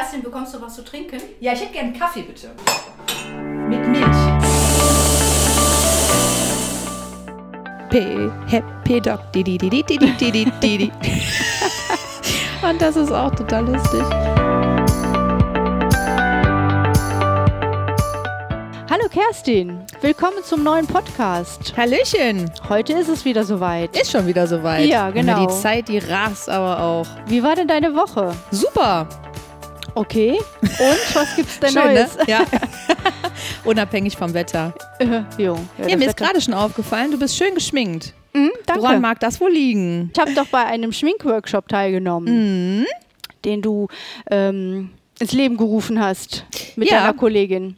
Kerstin, bekommst du was zu trinken? Ja, ich hätte gerne einen Kaffee, bitte. Mit Milch. P-Happy Dog. Und das ist auch total lustig. Hallo Kerstin, willkommen zum neuen Podcast. Hallöchen. Heute ist es wieder soweit. Ist schon wieder soweit. Ja, genau. Die Zeit, die rast aber auch. Wie war denn deine Woche? Super. Okay. Und was gibt's denn Schön, Neues? Ne? Ja. Unabhängig vom Wetter. Äh, jo. Ja, Ja, mir ist gerade schon aufgefallen, du bist schön geschminkt. Mhm, danke. Woran mag das wohl liegen? Ich habe doch bei einem Schminkworkshop teilgenommen, Mhm. den du ähm, ins Leben gerufen hast mit Ja. deiner Kollegin.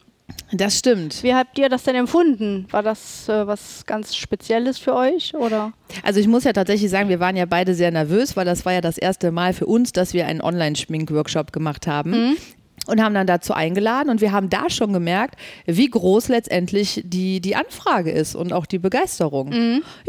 Das stimmt. Wie habt ihr das denn empfunden? War das äh, was ganz Spezielles für euch oder? Also ich muss ja tatsächlich sagen, wir waren ja beide sehr nervös, weil das war ja das erste Mal für uns, dass wir einen Online-Schmink-Workshop gemacht haben. Und haben dann dazu eingeladen und wir haben da schon gemerkt, wie groß letztendlich die, die Anfrage ist und auch die Begeisterung.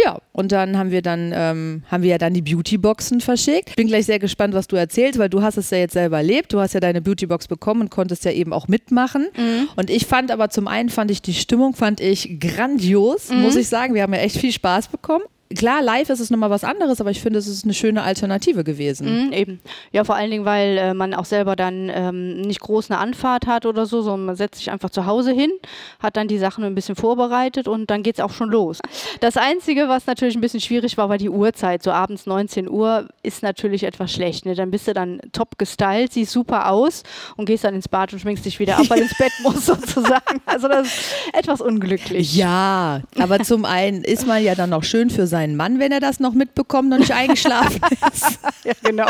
Ja, und dann haben wir dann, ähm, haben wir ja dann die Beautyboxen verschickt. Ich bin gleich sehr gespannt, was du erzählst, weil du hast es ja jetzt selber erlebt. Du hast ja deine Beautybox bekommen und konntest ja eben auch mitmachen. Und ich fand aber zum einen fand ich die Stimmung, fand ich grandios, muss ich sagen. Wir haben ja echt viel Spaß bekommen. Klar, live ist es nochmal was anderes, aber ich finde, es ist eine schöne Alternative gewesen. Mhm, eben. Ja, vor allen Dingen, weil äh, man auch selber dann ähm, nicht groß eine Anfahrt hat oder so, sondern man setzt sich einfach zu Hause hin, hat dann die Sachen ein bisschen vorbereitet und dann geht es auch schon los. Das Einzige, was natürlich ein bisschen schwierig war, war die Uhrzeit. So abends 19 Uhr ist natürlich etwas schlecht. Ne? Dann bist du dann top gestylt, siehst super aus und gehst dann ins Bad und schminkst dich wieder ab, weil du ins Bett musst sozusagen. Also das ist etwas unglücklich. Ja, aber zum einen ist man ja dann noch schön für seinen Mann, wenn er das noch mitbekommt und nicht eingeschlafen ist. Ja, genau.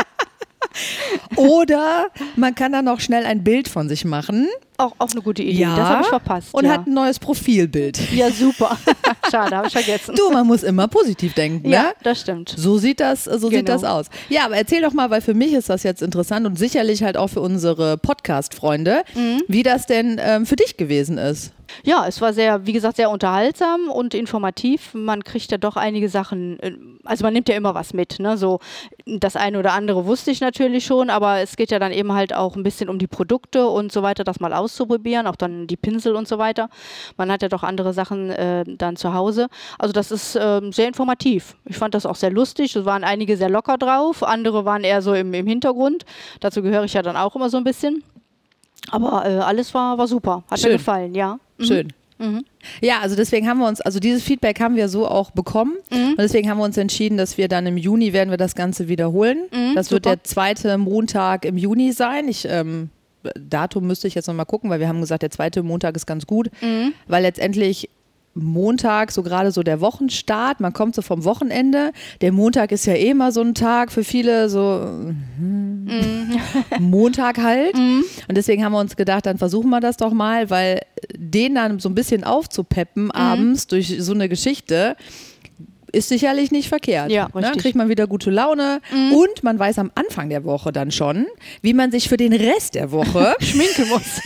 Oder man kann dann noch schnell ein Bild von sich machen Auch, auch eine gute Idee. Das habe ich verpasst. und ja. hat ein neues Profilbild. ja, super. Schade, habe ich vergessen. Du, man muss immer positiv denken, ja, ne? das stimmt. So sieht das, so sieht Genau. das aus. Ja, aber erzähl doch mal, weil für mich ist das jetzt interessant und sicherlich halt auch für unsere Podcast-Freunde, Mhm. wie das denn ähm, für dich gewesen ist. Ja, es war sehr, wie gesagt, sehr unterhaltsam und informativ. Man kriegt ja doch einige Sachen, äh, also man nimmt ja immer was mit. Ne? So das eine oder andere wusste ich natürlich schon, aber es geht ja dann eben halt auch ein bisschen um die Produkte und so weiter, das mal auszuprobieren, auch dann die Pinsel und so weiter. Man hat ja doch andere Sachen äh, dann zu Hause. Also das ist ähm, sehr informativ. Ich fand das auch sehr lustig. Es waren einige sehr locker drauf, andere waren eher so im, im Hintergrund. Dazu gehöre ich ja dann auch immer so ein bisschen. Aber äh, alles war, war super. Hat Schön. mir gefallen, ja. Mhm. Schön. Ja, also deswegen haben wir uns, also dieses Feedback haben wir so auch bekommen Mhm. und deswegen haben wir uns entschieden, dass wir dann im Juni werden wir das Ganze wiederholen. das wird Mhm, super. der zweite Montag im Juni sein. Ich ähm, Datum müsste ich jetzt nochmal gucken, weil wir haben gesagt, der zweite Montag ist ganz gut, Mhm. weil letztendlich Montag, so gerade so der Wochenstart, man kommt so vom Wochenende. Der Montag ist ja eh immer so ein Tag für viele, so Mhm. Montag halt. Und deswegen haben wir uns gedacht, dann versuchen wir das doch mal, weil den dann so ein bisschen aufzupeppen abends durch so eine Geschichte ist sicherlich nicht verkehrt. Ja, ne? richtig. Kriegt man wieder gute Laune und man weiß am Anfang der Woche dann schon, wie man sich für den Rest der Woche schminken muss.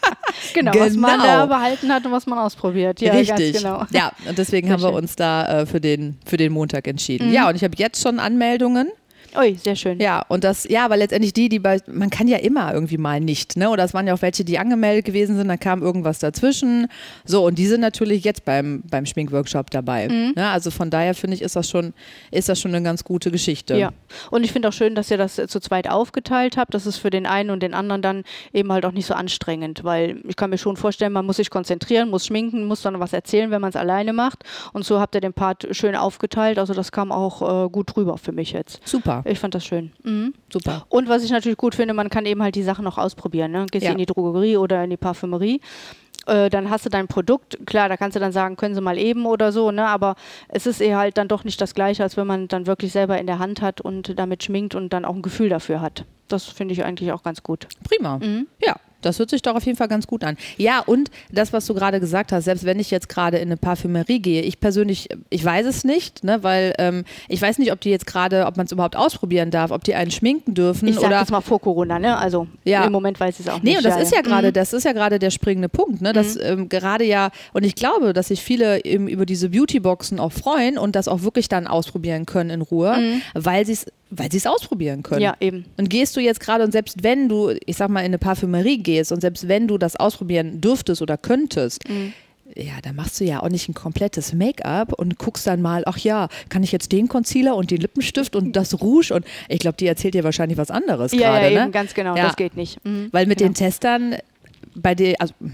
genau, was man Genau. da behalten hat und was man ausprobiert. Ja, Richtig. genau. Ja, und deswegen Sehr haben wir schön. Mhm. uns da äh, für, den, für den Montag entschieden. Ja, und ich habe jetzt schon Anmeldungen. Ui, sehr schön. Ja, und das, ja, aber letztendlich die, die bei, man kann ja immer irgendwie mal nicht, ne? Oder es waren ja auch welche, die angemeldet gewesen sind, dann kam irgendwas dazwischen. So, und die sind natürlich jetzt beim, beim Schminkworkshop dabei. Mhm. Ne? Also von daher finde ich, ist das schon, ist das schon eine ganz gute Geschichte. Ja, und ich finde auch schön, dass ihr das äh, zu zweit aufgeteilt habt. Das ist für den einen und den anderen dann eben halt auch nicht so anstrengend, weil ich kann mir schon vorstellen, man muss sich konzentrieren, muss schminken, muss dann was erzählen, wenn man es alleine macht. Und so habt ihr den Part schön aufgeteilt. Also das kam auch äh, gut rüber für mich jetzt. Super, Ich fand das schön. Mhm. super. Und was ich natürlich gut finde, man kann eben halt die Sachen noch ausprobieren. Ne? Gehst Ja. in die Drogerie oder in die Parfümerie. Äh, dann hast du dein Produkt, klar, da kannst du dann sagen, können sie mal eben oder so, ne? aber es ist eher halt dann doch nicht das Gleiche, als wenn man dann wirklich selber in der Hand hat und damit schminkt und dann auch ein Gefühl dafür hat. Das finde ich eigentlich auch ganz gut. Prima. Mhm. Ja, das hört sich doch auf jeden Fall ganz gut an. Ja, und das, was du gerade gesagt hast, selbst wenn ich jetzt gerade in eine Parfümerie gehe, ich persönlich, ich weiß es nicht, ne, weil ähm, ich weiß nicht, ob die jetzt gerade, ob man es überhaupt ausprobieren darf, ob die einen schminken dürfen Ich sage oder jetzt mal vor Corona, ne? Also Ja. im Moment weiß ich es auch Nee, nicht. und das ja, ist ja gerade, Mhm. das ist ja gerade der springende Punkt, ne? Dass ähm, gerade ja, und ich glaube, dass sich viele eben über diese Beautyboxen auch freuen und das auch wirklich dann ausprobieren können in Ruhe, Mhm. weil sie es weil sie es ausprobieren können. Ja, eben. Und gehst du jetzt gerade und selbst wenn du, ich sag mal, in eine Parfümerie gehst und selbst wenn du das ausprobieren dürftest oder könntest, Mhm. ja, da machst du ja auch nicht ein komplettes Make-up und guckst dann mal, ach ja, kann ich jetzt den Concealer und den Lippenstift und das Rouge und ich glaube, die erzählt dir wahrscheinlich was anderes Ja, gerade, ja, ne? eben, ganz genau. Ja. Das geht nicht. Mhm. Weil mit Genau. den Testern bei dir, also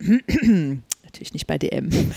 natürlich nicht bei DM.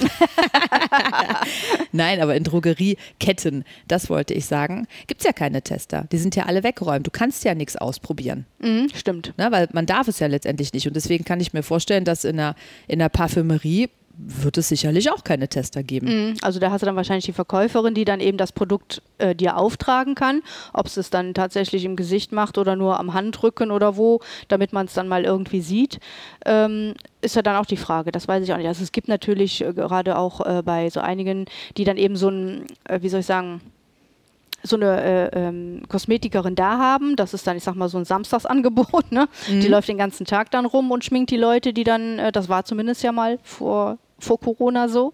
Nein, aber in Drogerieketten, das wollte ich sagen, gibt es ja keine Tester. Die sind ja alle weggeräumt. Du kannst ja nichts ausprobieren. Mhm, stimmt. Ne? Weil man darf es ja letztendlich nicht. Und deswegen kann ich mir vorstellen, dass in der, in der Parfümerie wird es sicherlich auch keine Tester geben. Mhm, Also da hast du dann wahrscheinlich die Verkäuferin, die dann eben das Produkt äh, dir auftragen kann. Ob es es dann tatsächlich im Gesicht macht oder nur am Handrücken oder wo, damit man es dann mal irgendwie sieht, ähm, ist ja dann auch die Frage. Das weiß ich auch nicht. Also es gibt natürlich äh, gerade auch äh, bei so einigen, die dann eben so ein, äh, wie soll ich sagen, so eine äh, ähm, Kosmetikerin da haben. Das ist dann, ich sag mal, so ein Samstagsangebot. Ne? Die läuft den ganzen Tag dann rum und schminkt die Leute, die dann, äh, das war zumindest ja mal vor, vor Corona so.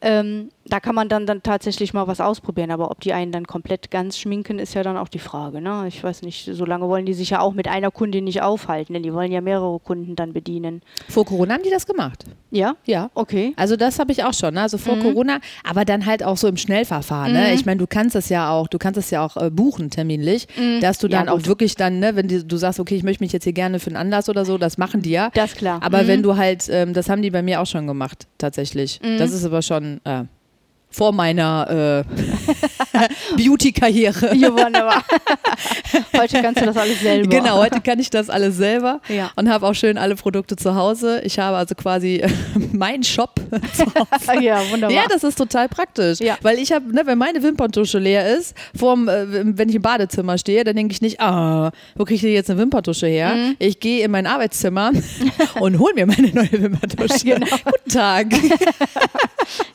Ähm, da kann man dann, dann tatsächlich mal was ausprobieren, aber ob die einen dann komplett ganz schminken, ist ja dann auch die Frage. Ne? Ich weiß nicht, so lange wollen die sich ja auch mit einer Kundin nicht aufhalten, denn die wollen ja mehrere Kunden dann bedienen. Vor Corona haben die das gemacht. Ja? Ja. Okay. Also das habe ich auch schon, ne? also vor Mhm. Corona, aber dann halt auch so im Schnellverfahren. Ne? Ich meine, du kannst es ja auch, du kannst es ja auch äh, buchen terminlich, dass du Mhm. Ja, dann auch wirklich dann, ne, wenn die, du sagst, okay, ich möchte mich jetzt hier gerne für einen Anlass oder so, das machen die ja. Das ist klar. Aber Mhm. wenn du halt, ähm, das haben die bei mir auch schon gemacht, tatsächlich. Mhm. Das ist aber schon äh, vor meiner äh, Beauty-Karriere. Ja, wunderbar. Heute kannst du das alles selber. Genau, heute kann ich das alles selber Ja. und habe auch schön alle Produkte zu Hause. Ich habe also quasi äh, meinen Shop zu Hause. Ja, wunderbar. Ja, das ist total praktisch. Ja. Weil ich habe, ne, wenn meine Wimperntusche leer ist, vorm, äh, wenn ich im Badezimmer stehe, dann denke ich nicht, ah, wo kriege ich denn jetzt eine Wimperntusche her? Mhm. Ich gehe in mein Arbeitszimmer und hole mir meine neue Wimperntusche. Genau. Guten Tag.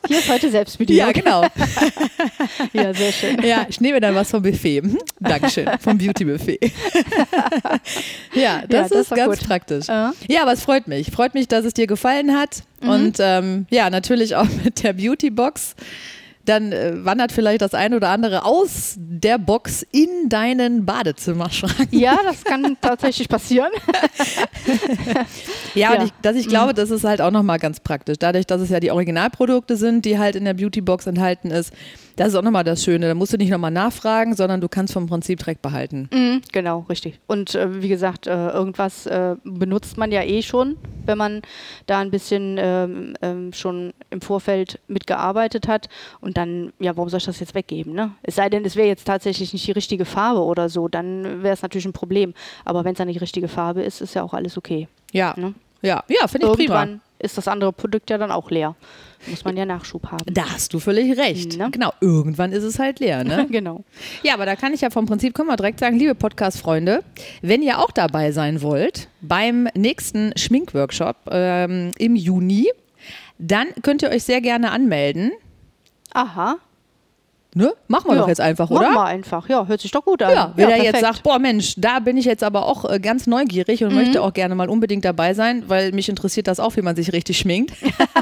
Hier ist heute Selbstbedienung. ja, genau. Ja, sehr schön. Ja, ich nehme dann was vom Buffet. Mhm. Dankeschön, vom Beauty-Buffet. ja, das das ist ganz gut. praktisch. Ja. Ja, aber es freut mich. Freut mich, dass es dir gefallen hat. Mhm. Und ähm, ja, natürlich auch mit der Beauty-Box. Dann äh, wandert vielleicht das ein oder andere aus der Box in deinen Badezimmerschrank. Ja, das kann tatsächlich passieren. Ja, Ja. und ich, dass ich glaube, das ist halt auch nochmal ganz praktisch. Dadurch, dass es ja die Originalprodukte sind, die halt in der Beauty-Box enthalten ist, das ist auch nochmal das Schöne. Da musst du nicht nochmal nachfragen, sondern du kannst vom Prinzip direkt behalten. Mhm, genau, richtig. Und äh, wie gesagt, äh, irgendwas äh, benutzt man ja eh schon, wenn man da ein bisschen ähm, ähm, schon im Vorfeld mitgearbeitet hat. Und dann, ja, warum soll ich das jetzt weggeben? Ne? Es sei denn, es wäre jetzt tatsächlich nicht die richtige Farbe oder so, dann wäre es natürlich ein Problem. Aber wenn es dann nicht die richtige Farbe ist, ist ja auch alles okay. Ja, Ne? ja, ja, finde ich prima. Irgendwann ist das andere Produkt ja dann auch leer. Muss man ja Nachschub haben. Da hast du völlig recht. Ne? Genau, irgendwann ist es halt leer, ne? genau. Ja, aber da kann ich ja vom Prinzip, können wir direkt sagen, liebe Podcast-Freunde, wenn ihr auch dabei sein wollt beim nächsten Schminkworkshop ähm, im Juni, dann könnt ihr euch sehr gerne anmelden. Aha. Ne? Machen wir ja. doch jetzt einfach, oder? mal einfach. Ja, hört sich doch gut an. Ja, wenn er jetzt sagt, boah Mensch, da bin ich jetzt aber auch äh, ganz neugierig und möchte auch gerne mal unbedingt dabei sein, weil mich interessiert das auch, wie man sich richtig schminkt.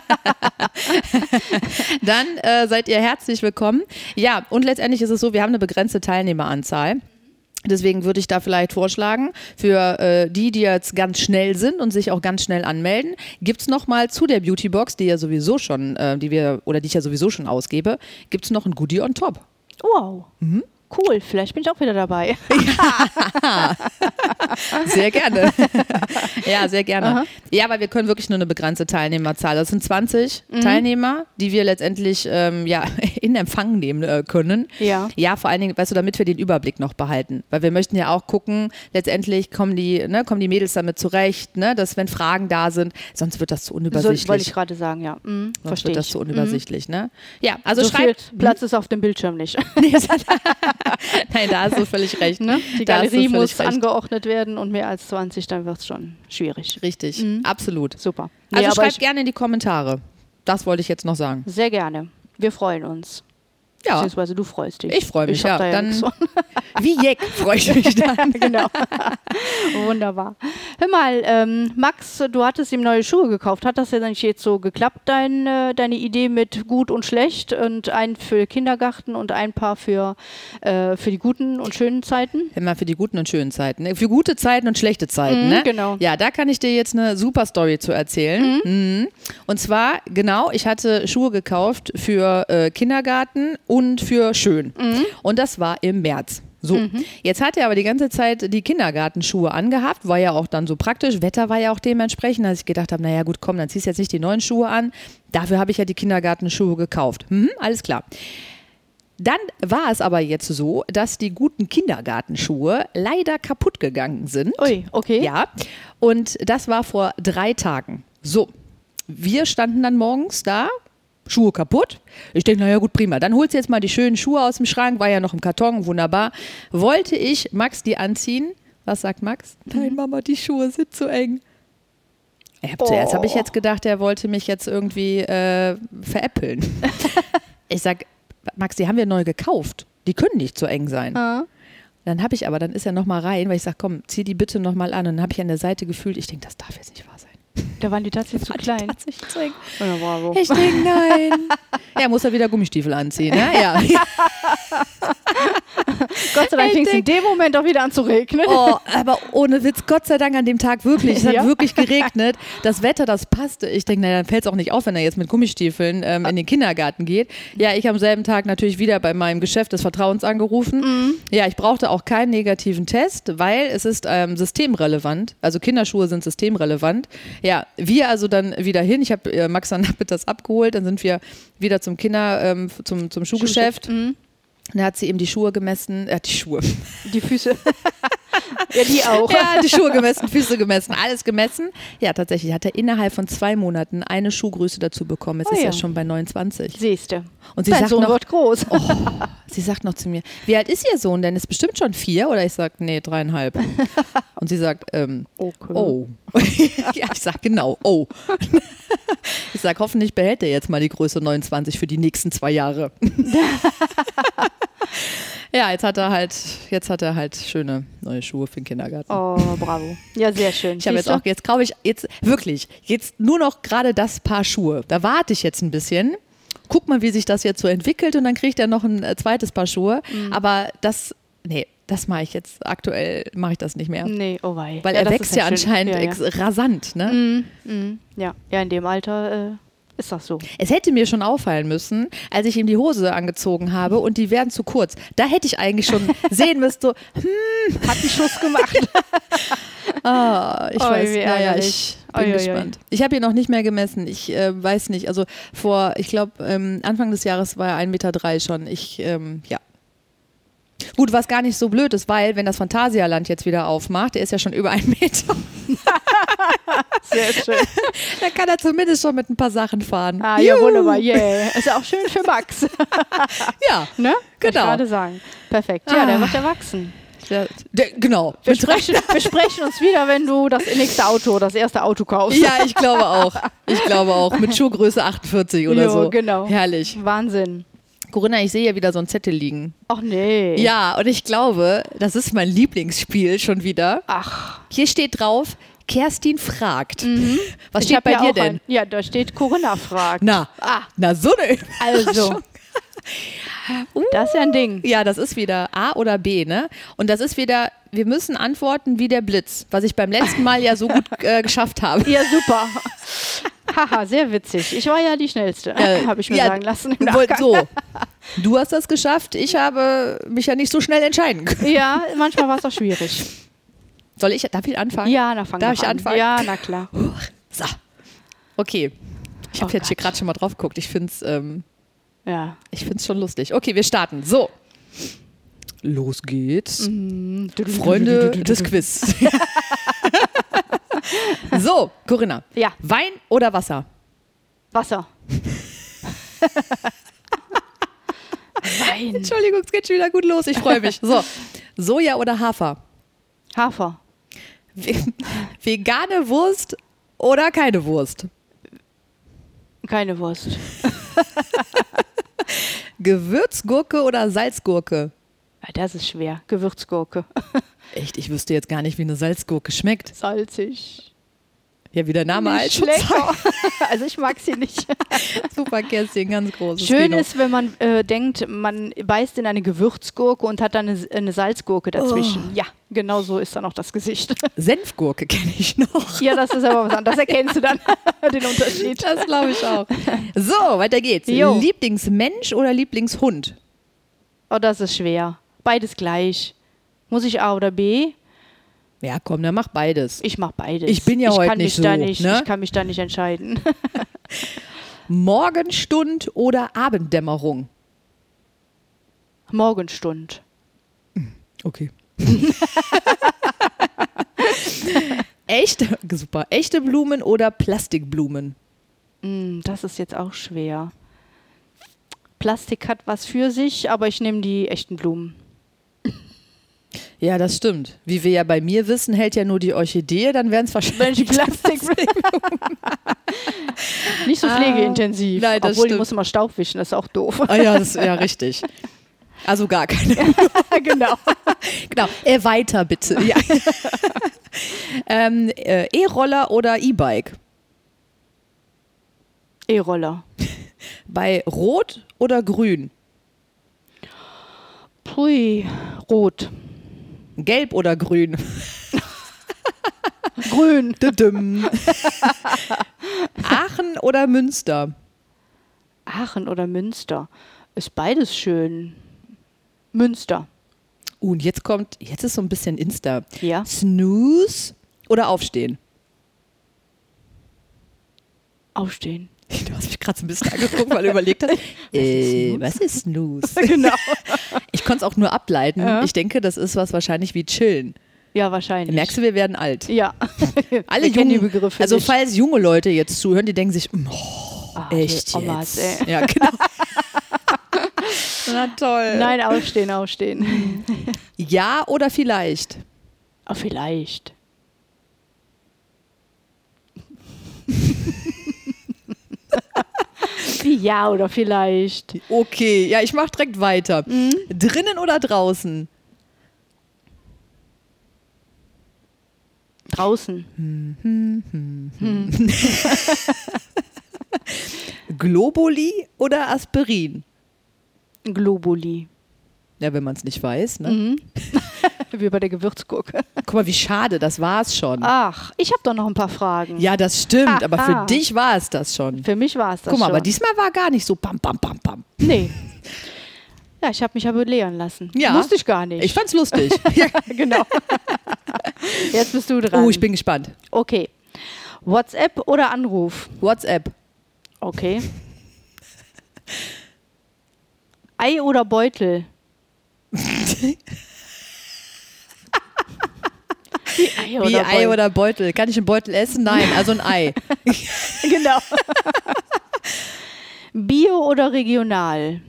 Dann äh, seid ihr herzlich willkommen. Ja, und letztendlich ist es so, wir haben eine begrenzte Teilnehmeranzahl. Deswegen würde ich da vielleicht vorschlagen, für äh, die, die jetzt ganz schnell sind und sich auch ganz schnell anmelden, gibt es nochmal zu der Beautybox, die ja sowieso schon, äh, die wir, oder die ich ja sowieso schon ausgebe, gibt es noch ein Goodie on top. Wow. Mhm. Cool, vielleicht bin ich auch wieder dabei. Sehr gerne. ja, sehr gerne. Ja, aber wir können wirklich nur eine begrenzte Teilnehmerzahl. Das sind 20 Mhm. Teilnehmer, die wir letztendlich ähm, ja, in Empfang nehmen äh, können. Ja. Ja, vor allen Dingen, weißt du, damit wir den Überblick noch behalten. Weil wir möchten ja auch gucken, letztendlich kommen die, ne, kommen die Mädels damit zurecht, ne, dass wenn Fragen da sind, sonst wird das zu So, unübersichtlich. wollte ich gerade sagen, ja. Mhm, sonst verstehe wird das zu unübersichtlich, ne? Ja, also so schreibt. Platz ist auf dem Bildschirm nicht. Nein, da hast du völlig recht. Ne? Die Da hast du Galerie muss recht. angeordnet werden und mehr als 20, dann wird es schon schwierig. Richtig, absolut. Super. Also Nee, aber schreibt ich, gerne in die Kommentare. Das wollte ich jetzt noch sagen. sehr gerne. Wir freuen uns. Ja. Beziehungsweise du freust dich. Ich freue mich, hab ja. da Dann- nichts von. Wie Jeck freue ich mich dann. genau. Wunderbar. Hör mal, ähm, Max, du hattest ihm neue Schuhe gekauft. Hat das denn nicht jetzt so geklappt, dein, äh, deine Idee mit gut und schlecht und ein für Kindergarten und ein paar für, äh, für die guten und schönen Zeiten? Immer für die guten und schönen Zeiten. ne? Für gute Zeiten und schlechte Zeiten. Mhm, ne? genau. Ja, da kann ich dir jetzt eine super Story zu erzählen. Mhm. Und zwar, genau, ich hatte Schuhe gekauft für äh, Kindergarten und für schön. Und das war im März. So, jetzt hat er aber die ganze Zeit die Kindergartenschuhe angehabt, war ja auch dann so praktisch. Wetter war ja auch dementsprechend, dass ich gedacht habe, naja gut, komm, dann ziehst du jetzt nicht die neuen Schuhe an. Dafür habe ich ja die Kindergartenschuhe gekauft. Mhm, alles klar. Dann war es aber jetzt so, dass die guten Kindergartenschuhe leider kaputt gegangen sind. Ui, okay. Ja, und das war vor drei Tagen. So, wir standen dann morgens da, Schuhe kaputt. Ich denke, naja, gut, prima. Dann holst du jetzt mal die schönen Schuhe aus dem Schrank, war ja noch im Karton, wunderbar. Wollte ich Max die anziehen? Was sagt Max? Nein, Mama, die Schuhe sind zu eng. Ich hab, Zuerst habe ich jetzt gedacht, er wollte mich jetzt irgendwie äh, veräppeln. ich sag, Max, die haben wir neu gekauft. Die können nicht zu eng sein. Ah. Dann habe ich aber, dann ist er nochmal rein, weil ich sage, komm, zieh die bitte nochmal an. Und dann habe ich an der Seite gefühlt, ich denke, das darf jetzt nicht wahr sein. Da waren die tatsächlich zu klein. Tatsächlich zu eng. Ja, bravo. Ich denke, nein. ja, muss er wieder Gummistiefel anziehen, ne? Ja. Gott sei Dank fing es in dem Moment auch wieder an zu regnen. Oh, aber ohne Witz, Gott sei Dank an dem Tag wirklich. Es hat Ja. wirklich geregnet. Das Wetter, das passte. Ich denke, naja, dann fällt es auch nicht auf, wenn er jetzt mit Gummistiefeln ähm, in den Kindergarten geht. Ja, ich am selben Tag natürlich wieder bei meinem Geschäft des Vertrauens angerufen. Ja, ich brauchte auch keinen negativen Test, weil es ist ähm, systemrelevant. Also Kinderschuhe sind systemrelevant. Ja, wir also dann wieder hin. Ich habe äh, Max dann nachmittags abgeholt. Dann sind wir wieder zum Kinder, ähm, zum, zum Schuhgeschäft. Mhm. Da hat sie eben die Schuhe gemessen, äh, die Schuhe. Die Füße. ja, die auch. Ja, die Schuhe gemessen, Füße gemessen, alles gemessen. Ja, tatsächlich hat er innerhalb von zwei Monaten eine Schuhgröße dazu bekommen. Jetzt Oh ist ja. er schon bei 29. Siehste. Und sie Dein sagt Sohn noch, wird groß. sie sagt noch zu mir, wie alt ist ihr Sohn denn? Ist bestimmt schon vier? Oder ich sag, nee, dreieinhalb. Und sie sagt, ähm, Okay. oh. ja, ich sag genau, oh. Ich sag, hoffentlich behält er jetzt mal die Größe 29 für die nächsten zwei Jahre. ja, jetzt hat er halt, jetzt hat er halt schöne neue Schuhe für den Kindergarten. Oh, bravo. Ja, sehr schön. Ich habe jetzt auch, jetzt kaufe ich jetzt wirklich, jetzt nur noch gerade das Paar Schuhe. Da warte ich jetzt ein bisschen. Guck mal, wie sich das jetzt so entwickelt und dann kriegt er noch ein äh, zweites Paar Schuhe. Mhm. Aber das, nee, das mache ich jetzt aktuell, mache ich das nicht mehr. Nee, oh wei. Weil ja, er wächst ja schön. anscheinend Ja, ja. rasant. Ne? Mhm. Ja, ja, in dem Alter äh, ist das so. Es hätte mir schon auffallen müssen, als ich ihm die Hose angezogen habe und die werden zu kurz. Da hätte ich eigentlich schon sehen müssen, so, Hat einen Schuss gemacht. Ah, ich Ui, weiß, wie naja, ich bin Ui, ui, ui. gespannt. Ich habe ihn noch nicht mehr gemessen. Ich äh, weiß nicht. Also vor, ich glaube, ähm, Anfang des Jahres war er 1,3 Meter drei schon. Ich, ähm, ja. Gut, was gar nicht so blöd ist, weil, wenn das Phantasialand jetzt wieder aufmacht, der ist ja schon über einen Meter, Sehr schön. dann kann er zumindest schon mit ein paar Sachen fahren. Ah, ja, Juhu. wunderbar. Yeah. Ist ja auch schön für Max. Ja, ne? Wollte ich Genau. gerade sagen. Perfekt. Ja, der Ah. wird erwachsen. der, der, genau. Wir sprechen, wir sprechen uns wieder, wenn du das nächste Auto, das erste Auto kaufst. Ja, ich glaube auch. Ich glaube auch. Mit Schuhgröße 48 oder Jo, so. genau. Herrlich. Wahnsinn. Corinna, ich sehe hier wieder so einen Zettel liegen. Ach nee. Ja, und ich glaube, das ist mein Lieblingsspiel schon wieder. Ach, Hier steht drauf, Kerstin fragt. Was Mhm. ich steht bei ja dir denn? Ein, ja, da steht Corinna fragt. Na, Ah. na so eine Also, das ist ja ein Ding. Ja, das ist wieder A oder B, ne? Und das ist wieder, wir müssen antworten wie der Blitz, was ich beim letzten Mal ja so gut äh, geschafft habe. Ja, super. Haha, sehr witzig. Ich war ja die Schnellste, Äh, habe ich mir ja, sagen lassen. So, du hast das geschafft, ich habe mich ja nicht so schnell entscheiden können. Ja, manchmal war es auch schwierig. Soll ich, darf ich anfangen? Ja, na fang Darf ich an. anfangen? Ja, na klar. So. Okay. Ich habe Oh jetzt hier gerade schon mal drauf geguckt. Ich finde es ähm, Ja. ich find's schon lustig. Okay, wir starten. So. Los geht's. Mhm. Freunde des Quiz. so, Corinna. Ja. Wein oder Wasser? Wasser. Wein. Entschuldigung, es geht schon wieder gut los. Ich freue mich. So, Soja oder Hafer? Hafer. Ve- Vegane Wurst oder keine Wurst? Keine Wurst. Gewürzgurke oder Salzgurke? Ja, das ist schwer. Gewürzgurke. Echt, ich wüsste jetzt gar nicht, wie eine Salzgurke schmeckt. Salzig. Ja, wie der Name halt schon also ich mag sie nicht. Super, Kerstin, ganz großes Schön Kino. ist, wenn man äh, denkt, man beißt in eine Gewürzgurke und hat dann eine, eine Salzgurke dazwischen. Ja, genau so ist dann auch das Gesicht. Senfgurke kenne ich noch. ja, das ist aber was anderes. Das erkennst du dann, den Unterschied. Das glaube ich auch. So, weiter geht's. Jo. Lieblingsmensch oder Lieblingshund? Oh, das ist schwer. Beides gleich. Muss ich A oder B? Ja, komm, dann mach beides. Ich mach beides. Ich bin ja ich heute kann nicht mich da so, nicht, ne? Ich kann mich da nicht entscheiden. Morgenstund oder Abenddämmerung? Morgenstund. Okay. Echte, super. Echte Blumen oder Plastikblumen? Hm, das ist jetzt auch schwer. Plastik hat was für sich, aber ich nehme die echten Blumen. Ja, das stimmt. Wie wir ja bei mir wissen, hält ja nur die Orchidee, dann wären es wahrscheinlich Plastik. Nicht so Ah, pflegeintensiv. nein, das Obwohl, die stimmt. muss immer Staub wischen, das ist auch doof. Ah ja, das ist ja richtig. Also gar keine. genau. genau. Äh, weiter bitte. Ja. ähm, äh, E-Roller oder E-Bike? E-Roller. Bei Rot oder Grün? Pui, rot. Gelb oder Grün? Grün. Aachen oder Münster? Aachen oder Münster. Ist beides schön. Münster. Uh, und jetzt kommt, jetzt ist so ein bisschen Insta. Ja. Snooze oder Aufstehen? Aufstehen. Du hast mich gerade so ein bisschen angeguckt, weil du überlegt hast. äh, was ist Snooze? genau. Ich konnte es auch nur ableiten. Ja. Ich denke, das ist was wahrscheinlich wie Chillen. Ja, wahrscheinlich. Merkst du, wir werden alt. Ja. Alle Wir jungen, Begriffe also nicht. falls junge Leute jetzt zuhören, die denken sich, mm, oh, Ah, echt Omas, jetzt? ey. Ja, genau. Na toll. Nein, aufstehen, aufstehen. Ja oder vielleicht? Ah, vielleicht. ja oder vielleicht. Okay, ja, ich mache direkt weiter. Mhm. Drinnen oder draußen? Draußen. Globuli oder Aspirin? Globuli. Ja, wenn man es nicht weiß. Ne? Mhm. Wie bei der Gewürzgurke. Guck mal, wie schade, das war's schon. Ach, ich habe doch noch ein paar Fragen. Ja, das stimmt, aber für Aha. dich war es das schon. Für mich war es das Guck mal, schon. aber diesmal war gar nicht so bam, bam, bam, bam. Nee. Ja, ich habe mich aber lehren lassen. Ja. Wusste ich gar nicht. Ich fand's lustig. ja. genau. Jetzt bist du dran. Oh, ich bin gespannt. Okay. WhatsApp oder Anruf? WhatsApp. Okay. Ei oder Beutel? Wie Ei oder Wie Ei Beutel? oder Beutel. Kann ich einen Beutel essen? Nein, also ein Ei. Genau. Bio oder regional?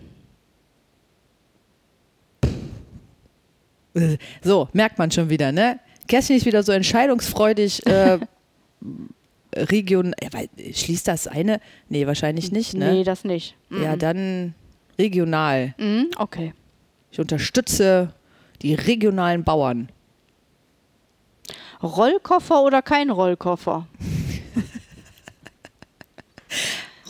So, merkt man schon wieder, ne? Kerstin ist wieder so entscheidungsfreudig. Äh, Region, äh, schließt das eine? Nee, wahrscheinlich nicht, ne? Nee, das nicht. Ja, dann regional. Mhm, okay. Ich unterstütze die regionalen Bauern. Rollkoffer oder kein Rollkoffer?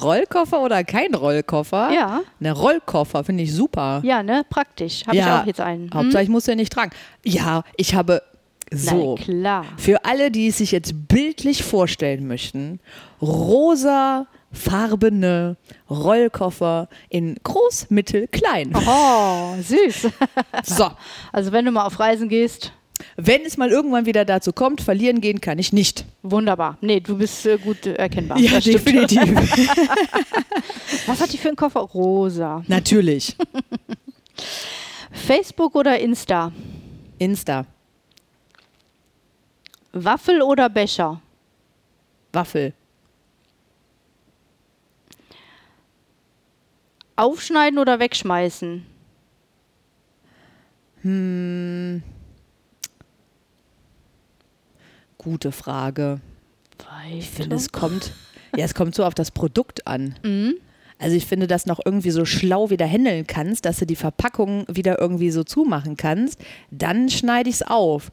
Rollkoffer oder kein Rollkoffer? Ja. Ne, Rollkoffer finde ich super. Ja, ne? Praktisch. Habe Ja, ich auch jetzt einen. Hm? Hauptsache, ich muss ja nicht tragen. Ja, ich habe so. Na klar. Für alle, die es sich jetzt bildlich vorstellen möchten, rosa farbene Rollkoffer in groß, mittel, klein. Oh, süß. So, Also wenn du mal auf Reisen gehst, wenn es mal irgendwann wieder dazu kommt, verlieren gehen kann ich nicht. wunderbar. Nee, du bist äh, gut äh, erkennbar. Ja, definitiv. Was hat die für einen Koffer? Rosa. Natürlich. Facebook oder Insta? Insta, Waffel oder Becher? Waffel, Aufschneiden oder wegschmeißen? Gute Frage. Ich Weiter. finde, es kommt, ja, es kommt so auf das Produkt an. Mhm. also ich finde, das noch irgendwie so schlau wieder handeln kannst, dass du die Verpackung wieder irgendwie so zumachen kannst, dann schneide ich es auf.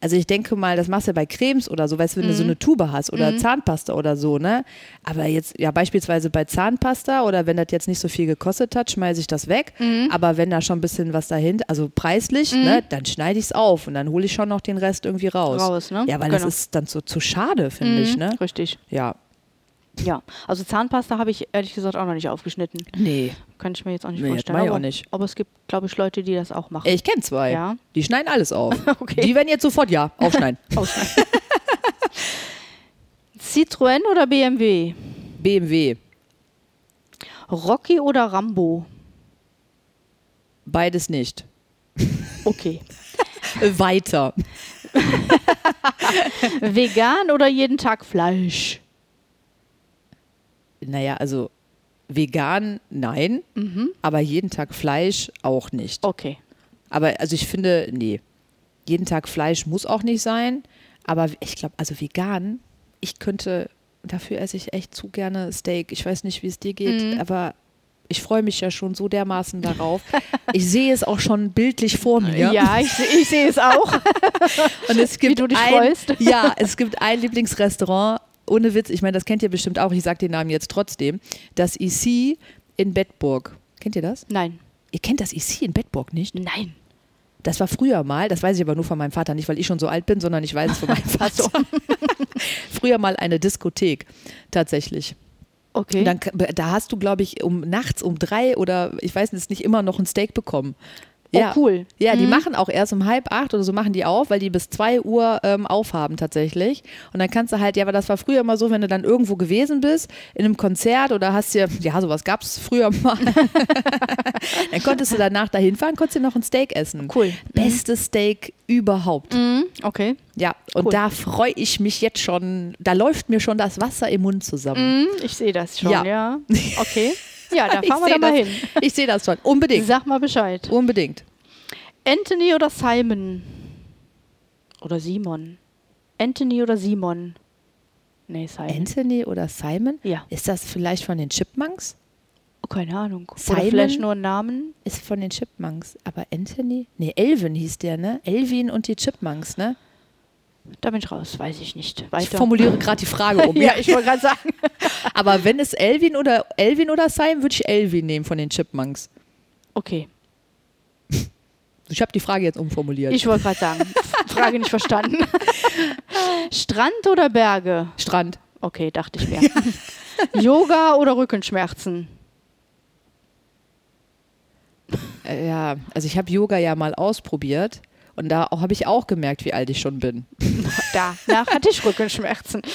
Also ich denke mal, das machst du ja bei Cremes oder so, weißt du, wenn du so eine Tube hast oder Zahnpasta oder so, ne? Aber jetzt, ja, beispielsweise bei Zahnpasta oder wenn das jetzt nicht so viel gekostet hat, schmeiße ich das weg. Aber wenn da schon ein bisschen was dahinter, also preislich, ne, dann schneide ich es auf und dann hole ich schon noch den Rest irgendwie raus. Raus, ne? Ja, weil das Genau. ist dann so zu schade, finde ich, ne? Richtig. Ja. Ja, also Zahnpasta habe ich ehrlich gesagt auch noch nicht aufgeschnitten. Nee. Kann ich mir jetzt auch nicht Nee, vorstellen. aber, auch nicht. aber es gibt, glaube ich, Leute, die das auch machen. Ich kenne zwei. Ja. Die schneiden alles auf. Okay. Die werden jetzt sofort ja aufschneiden. Ausschneiden. Citroën oder BMW? BMW. Rocky oder Rambo? Beides nicht. Okay. Weiter. Vegan oder jeden Tag Fleisch? Naja, also vegan, nein. Mhm. Aber jeden Tag Fleisch auch nicht. Okay. Aber also ich finde, nee. Jeden Tag Fleisch muss auch nicht sein. Aber ich glaube, also vegan, ich könnte, dafür esse ich echt zu gerne Steak. Ich weiß nicht, wie es dir geht, Mhm. aber ich freue mich ja schon so dermaßen darauf. Ich sehe es auch schon bildlich vor mir. Ja, ich, ich sehe es auch. Und es gibt du dich ein, freust. Ja, es gibt ein Lieblingsrestaurant, ohne Witz, ich meine, das kennt ihr bestimmt auch, ich sage den Namen jetzt trotzdem, das IC in Bedburg. Kennt ihr das? Nein. Ihr kennt das IC in Bedburg nicht? Nein. Das war früher mal, das weiß ich aber nur von meinem Vater, nicht weil ich schon so alt bin, sondern ich weiß es von meinem Vater. früher mal eine Diskothek, tatsächlich. Okay. Dann, da hast du, glaube ich, um nachts um drei oder ich weiß nicht, nicht immer noch ein Steak bekommen. Oh, Ja. cool. Ja, die machen auch erst um halb acht oder so machen die auf, weil die bis zwei Uhr ähm, aufhaben tatsächlich. Und dann kannst du halt, ja, aber das war früher immer so, wenn du dann irgendwo gewesen bist, in einem Konzert oder hast dir, ja, sowas gab es früher mal. dann konntest du danach dahin fahren, konntest dir noch ein Steak essen. Cool. Bestes Steak überhaupt. Mhm. Okay. Ja, und Cool. da freue ich mich jetzt schon, da läuft mir schon das Wasser im Mund zusammen. Mhm, ich sehe das schon, Ja. ja. Okay. Ja, da fahren wir da mal das. hin. Ich sehe das schon. Unbedingt. Sag mal Bescheid. Unbedingt. Anthony oder Simon? Oder Simon? Anthony oder Simon? Nee, Simon. Anthony oder Simon? Ja. Ist das vielleicht von den Chipmunks? Oh, keine Ahnung. Simon? Oder vielleicht nur ein Namen? Ist von den Chipmunks. Aber Anthony? Nee, Elvin hieß der, ne? Elvin und die Chipmunks, ne? Da bin ich raus, weiß ich nicht. Ich Weiter. formuliere gerade die Frage um. ja, ich wollte gerade sagen. Aber wenn es Elvin oder Elvin oder Simon, würde ich Elvin nehmen von den Chipmunks. Okay, Ich habe die Frage jetzt umformuliert. ich wollte gerade sagen. Frage nicht verstanden. Strand oder Berge? Strand. Okay, dachte ich mir. Yoga oder Rückenschmerzen? Äh, ja, also ich habe Yoga ja mal ausprobiert und da habe ich auch gemerkt, wie alt ich schon bin. Danach hatte ich Rückenschmerzen.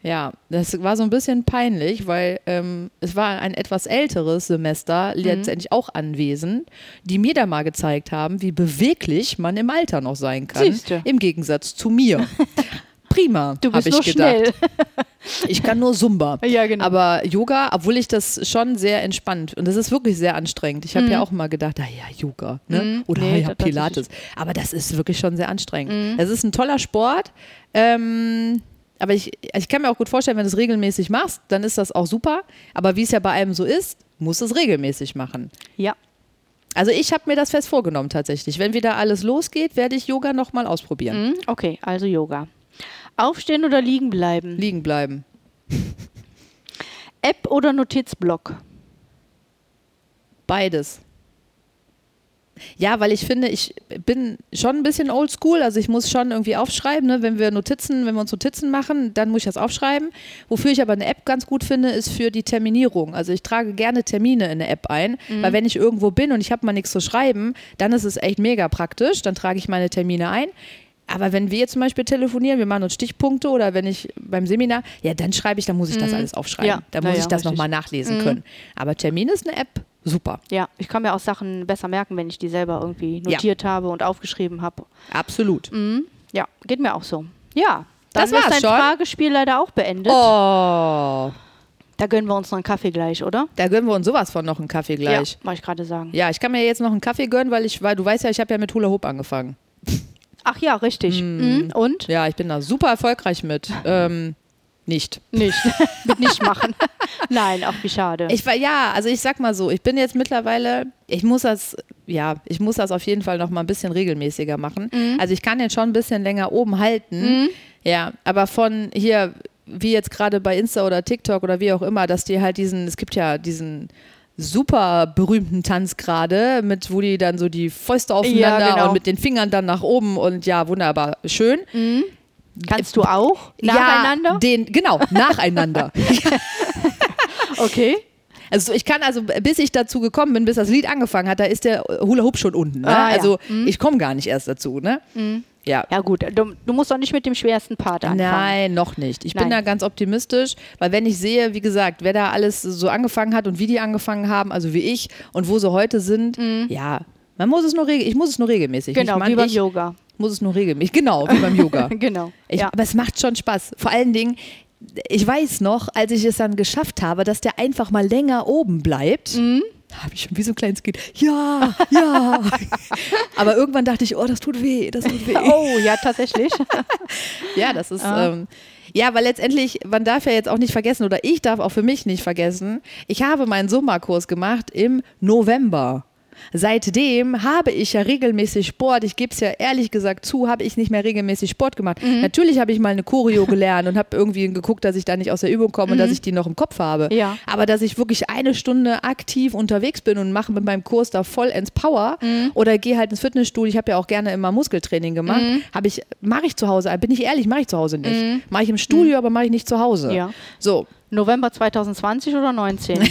Ja, das war so ein bisschen peinlich, weil ähm, es war ein etwas älteres Semester letztendlich auch anwesend, die mir da mal gezeigt haben, wie beweglich man im Alter noch sein kann, Siehste. im Gegensatz zu mir. Prima, Du bist ich nur gedacht. schnell. Ich kann nur Zumba. Ja, genau. Aber Yoga, obwohl ich das schon sehr entspannt und das ist wirklich sehr anstrengend. Ich habe Mhm. ja auch mal gedacht, ah ja, Yoga, ne? Oder Nee, ja, Pilates. Aber das ist wirklich schon sehr anstrengend. Mhm. Es ist ein toller Sport. Ähm, aber ich, ich kann mir auch gut vorstellen, wenn du es regelmäßig machst, dann ist das auch super. Aber wie es ja bei einem so ist, muss es regelmäßig machen. Ja. Also ich habe mir das fest vorgenommen tatsächlich. Wenn wieder alles losgeht, werde ich Yoga nochmal ausprobieren. Mhm, Okay, also Yoga. Aufstehen oder liegen bleiben? Liegen bleiben. App oder Notizblock? Beides. Ja, weil ich finde, ich bin schon ein bisschen oldschool, also ich muss schon irgendwie aufschreiben, ne? wenn wir Notizen, wenn wir uns Notizen machen, dann muss ich das aufschreiben. Wofür ich aber eine App ganz gut finde, ist für die Terminierung. Also ich trage gerne Termine in eine App ein, weil wenn ich irgendwo bin und ich habe mal nichts zu schreiben, dann ist es echt mega praktisch, dann trage ich meine Termine ein. Aber wenn wir jetzt zum Beispiel telefonieren, wir machen uns Stichpunkte oder wenn ich beim Seminar, ja, dann schreibe ich, dann muss ich das alles aufschreiben. Ja, dann na muss ja, ich das nochmal nachlesen können. Aber Termin ist eine App, super. Ja, ich kann mir auch Sachen besser merken, wenn ich die selber irgendwie notiert habe und aufgeschrieben habe. Absolut. Ja, geht mir auch so. Ja, dann Das war's ist dein schon. Fragespiel leider auch beendet. Oh, Da gönnen wir uns noch einen Kaffee gleich, oder? da gönnen wir uns sowas von noch einen Kaffee gleich. Ja, wollte ich gerade sagen. Ja, ich kann mir jetzt noch einen Kaffee gönnen, weil ich, weil du weißt ja, ich habe ja mit Hula Hoop angefangen. Ach ja, richtig. Mhm. Und? Ja, ich bin da super erfolgreich mit. Ähm, nicht. Nicht. Mit nicht machen. Nein, auch wie schade. Ich war, ja, also ich sag mal so, ich bin jetzt mittlerweile, ich muss das, ja, ich muss das auf jeden Fall noch mal ein bisschen regelmäßiger machen. Mhm. Also ich kann den schon ein bisschen länger oben halten. Ja, aber von hier, wie jetzt gerade bei Insta oder TikTok oder wie auch immer, dass die halt diesen, es gibt ja diesen super berühmten Tanz gerade, mit wo die dann so die Fäuste aufeinander genau. und mit den Fingern dann nach oben und ja, wunderbar, schön. Kannst du auch nacheinander? Ja, den, genau, nacheinander. okay. Also ich kann also, bis ich dazu gekommen bin, bis das Lied angefangen hat, da ist der Hula Hoop schon unten. Ne? Ah, ja. Also ich komme gar nicht erst dazu. Ne? Ja. Ja gut, du, du musst doch nicht mit dem schwersten Part anfangen. Nein, noch nicht. Ich bin Nein. da ganz optimistisch, weil wenn ich sehe, wie gesagt, wer da alles so angefangen hat und wie die angefangen haben, also wie ich und wo sie heute sind, ja, man muss es nur ich muss es nur regelmäßig. Mhm. Genau, nicht man, wie beim ich Yoga. muss es nur regelmäßig. Genau, wie beim Yoga. Genau. Ich, ja. Aber es macht schon Spaß. Vor allen Dingen, ich weiß noch, als ich es dann geschafft habe, dass der einfach mal länger oben bleibt. Mhm. Habe ich schon wie so ein kleines Kind. Ja, ja. aber irgendwann dachte ich, oh, das tut weh, das tut weh. Oh, ja, tatsächlich. Ja, das ist. Ah. Ähm, ja, weil letztendlich, man darf ja jetzt auch nicht vergessen, oder ich darf auch für mich nicht vergessen, ich habe meinen Sommerkurs gemacht im November. Seitdem habe ich ja regelmäßig Sport. Ich gebe es ja ehrlich gesagt zu, habe ich nicht mehr regelmäßig Sport gemacht. Mhm. Natürlich habe ich mal eine Choreo gelernt und habe irgendwie geguckt, dass ich da nicht aus der Übung komme und dass ich die noch im Kopf habe. Mhm. Ja. Aber dass ich wirklich eine Stunde aktiv unterwegs bin und mache mit meinem Kurs da voll ins Power Mhm. oder gehe halt ins Fitnessstudio. Ich habe ja auch gerne immer Muskeltraining gemacht. Mhm. Habe ich, mache ich zu Hause. Bin ich ehrlich, mache ich zu Hause nicht. Mache ich im Studio, aber mache ich nicht zu Hause. Ja. So. November 2020 oder 19?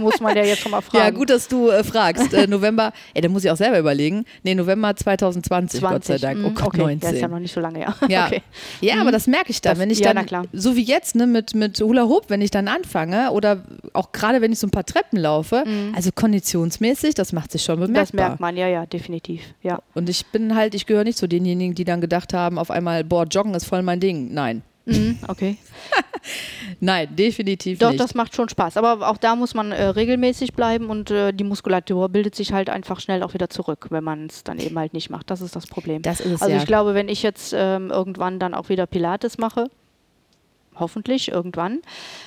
Muss man ja jetzt schon mal fragen. Ja, gut, dass du äh, fragst. Äh, November, ey, da muss ich auch selber überlegen. Nee, November 2020, 20. Gott sei Dank. Oh Mm, Gott, okay. 19. Das ist ja noch nicht so lange, ja. Ja, Okay. ja aber das merke ich dann, Das- wenn ich ja, dann, na klar. so wie jetzt, ne, mit, mit Hula Hoop, wenn ich dann anfange oder auch gerade wenn ich so ein paar Treppen laufe, also konditionsmäßig, das macht sich schon bemerkbar. Mm. Das merkt man, ja, ja, definitiv. Ja. Und ich bin halt, ich gehöre nicht zu denjenigen, die dann gedacht haben, auf einmal, boah, Joggen ist voll mein Ding. Nein. Mhm, okay. Nein, definitiv Doch, nicht. das macht schon Spaß. Aber auch da muss man äh, regelmäßig bleiben und äh, die Muskulatur bildet sich halt einfach schnell auch wieder zurück, wenn man es dann eben halt nicht macht. Das ist das Problem. Das ist es, also ja. ich glaube, wenn ich jetzt ähm, irgendwann dann auch wieder Pilates mache, hoffentlich irgendwann,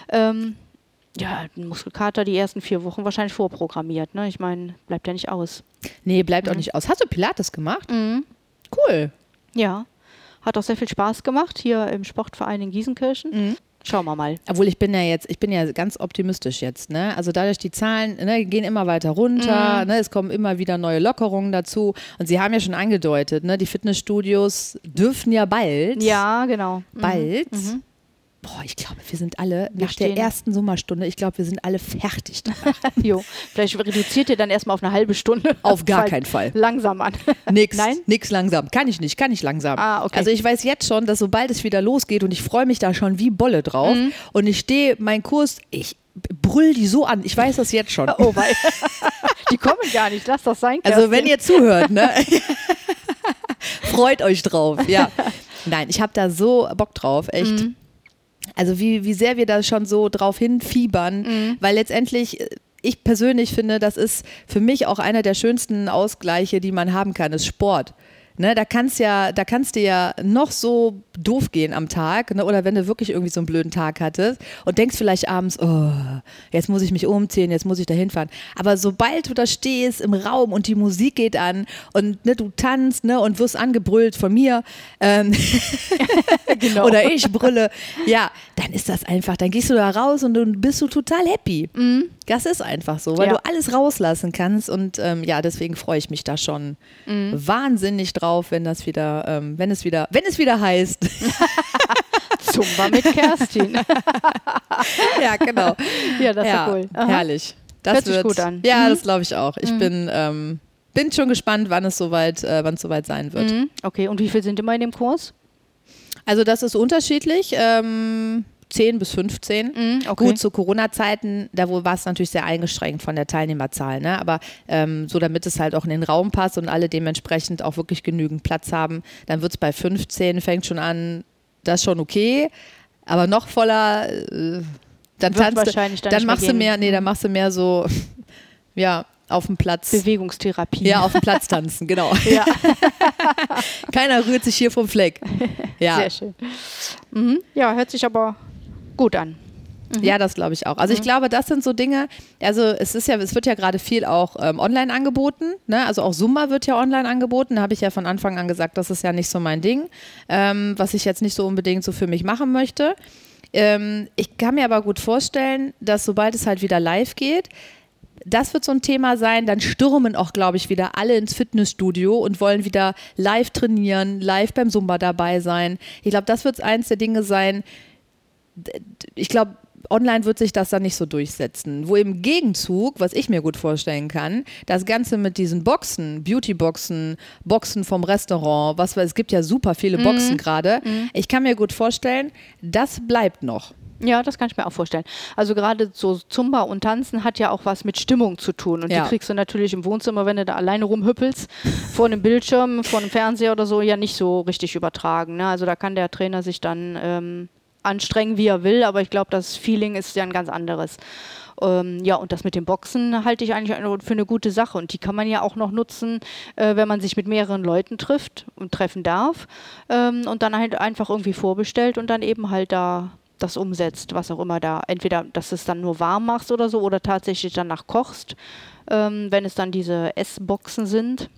ähm, ja, ein Muskelkater die ersten vier Wochen wahrscheinlich vorprogrammiert. Ne? Ich meine, bleibt ja nicht aus. nee, bleibt auch Mhm. nicht aus. Hast du Pilates gemacht? Cool. Ja, hat auch sehr viel Spaß gemacht hier im Sportverein in Gießenkirchen. Mhm. Schauen wir mal. Obwohl ich bin ja jetzt, ich bin ja ganz optimistisch jetzt, ne? Also dadurch die Zahlen ne, gehen immer weiter runter, Mhm. ne? Es kommen immer wieder neue Lockerungen dazu. Und Sie haben ja schon angedeutet, ne? Die Fitnessstudios dürfen ja bald. Ja, genau. Mhm. Boah, ich glaube, wir sind alle Wir nach der stehen- ersten Sommerstunde, ich glaube, wir sind alle fertig. Jo, vielleicht reduziert ihr dann erstmal auf eine halbe Stunde. Auf gar keinen Fall. Langsam an. Nix, Nein? nix langsam. Kann ich nicht, kann ich langsam. Ah, okay. Also ich weiß jetzt schon, dass sobald es wieder losgeht und ich freue mich da schon wie Bolle drauf Mhm. und ich stehe, mein Kurs, ich brüll die so an. Ich weiß das jetzt schon. Oh, weil die kommen gar nicht. Lass das sein. Also wenn Kerstin. ihr zuhört, ne? Freut euch drauf, ja. Nein, ich habe da so Bock drauf, echt. Mhm. Also wie, wie sehr wir da schon so drauf hinfiebern, Mhm. weil letztendlich äh, ich persönlich finde, das ist für mich auch einer der schönsten Ausgleiche, die man haben kann, ist Sport. Ne, da kannst ja, da kannst dir ja noch so doof gehen am Tag, ne, oder wenn du wirklich irgendwie so einen blöden Tag hattest und denkst vielleicht abends, oh, jetzt muss ich mich umziehen, jetzt muss ich da hinfahren. Aber sobald du da stehst im Raum und die Musik geht an und ne, du tanzt ne, und wirst angebrüllt von mir ähm, Genau. oder ich brülle, ja, dann ist das einfach, dann gehst du da raus und dann bist du total happy. Das ist einfach so, weil Ja. du alles rauslassen kannst und ähm, ja, deswegen freue ich mich da schon wahnsinnig drauf, wenn das wieder, ähm, wenn es wieder, wenn es wieder heißt. Zumba mit Kerstin. ja, genau. ja, das ist ja, cool. Aha. herrlich. Das Hört sich wird, gut an. Ja, Mhm. das glaube ich auch. Ich bin, ähm, bin schon gespannt, wann es soweit, äh, wann es soweit sein wird. Mhm. Okay, und wie viel sind immer in dem Kurs? Also das ist unterschiedlich. Ähm, 10 bis 15. Mhm, okay. Gut, zu Corona-Zeiten, da war es natürlich sehr eingeschränkt von der Teilnehmerzahl. Ne? Aber ähm, so, damit es halt auch in den Raum passt und alle dementsprechend auch wirklich genügend Platz haben, dann wird es bei 15, fängt schon an, das ist schon okay. Aber noch voller, äh, dann Wird tanzt wahrscheinlich dann dann machst du mehr, nee, dann machst du mehr so, ja, auf dem Platz. Bewegungstherapie. Ja, auf dem Platz tanzen, genau. Ja. Keiner rührt sich hier vom Fleck. Ja, Sehr schön. Mhm. Ja, hört sich aber gut an. ja das glaube ich auch. Also ich glaube, das sind so Dinge, also es ist ja, es wird ja gerade viel auch ähm, online angeboten, ne? Also auch Summa wird ja online angeboten. Da habe ich ja von Anfang an gesagt, das ist ja nicht so mein Ding, ähm, was ich jetzt nicht so unbedingt so für mich machen möchte. Ähm, ich kann mir aber gut vorstellen, dass sobald es halt wieder live geht, das wird so ein Thema sein, dann stürmen auch, glaube ich, wieder alle ins Fitnessstudio und wollen wieder live trainieren, live beim Zumba dabei sein. Ich glaube, das wird eins der Dinge sein, ich glaube, online wird sich das dann nicht so durchsetzen. Wo im Gegenzug, was ich mir gut vorstellen kann, das Ganze mit diesen Boxen, Beauty-Boxen, Boxen vom Restaurant, was es gibt ja super viele Boxen gerade. Ich kann mir gut vorstellen, das bleibt noch. Ja, das kann ich mir auch vorstellen. Also gerade so Zumba und Tanzen hat ja auch was mit Stimmung zu tun. Und Ja. die kriegst du natürlich im Wohnzimmer, wenn du da alleine rumhüppelst, vor einem Bildschirm, vor einem Fernseher oder so, ja nicht so richtig übertragen. Ne? Also da kann der Trainer sich dann ähm, anstrengen, wie er will, aber ich glaube, das Feeling ist ja ein ganz anderes. Ähm, ja, und das mit dem Boxen halte ich eigentlich für eine gute Sache. Und die kann man ja auch noch nutzen, äh, wenn man sich mit mehreren Leuten trifft und treffen darf ähm, und dann halt einfach irgendwie vorbestellt und dann eben halt da das umsetzt, was auch immer da, entweder, dass du es dann nur warm machst oder so oder tatsächlich danach kochst, ähm, wenn es dann diese Essboxen sind.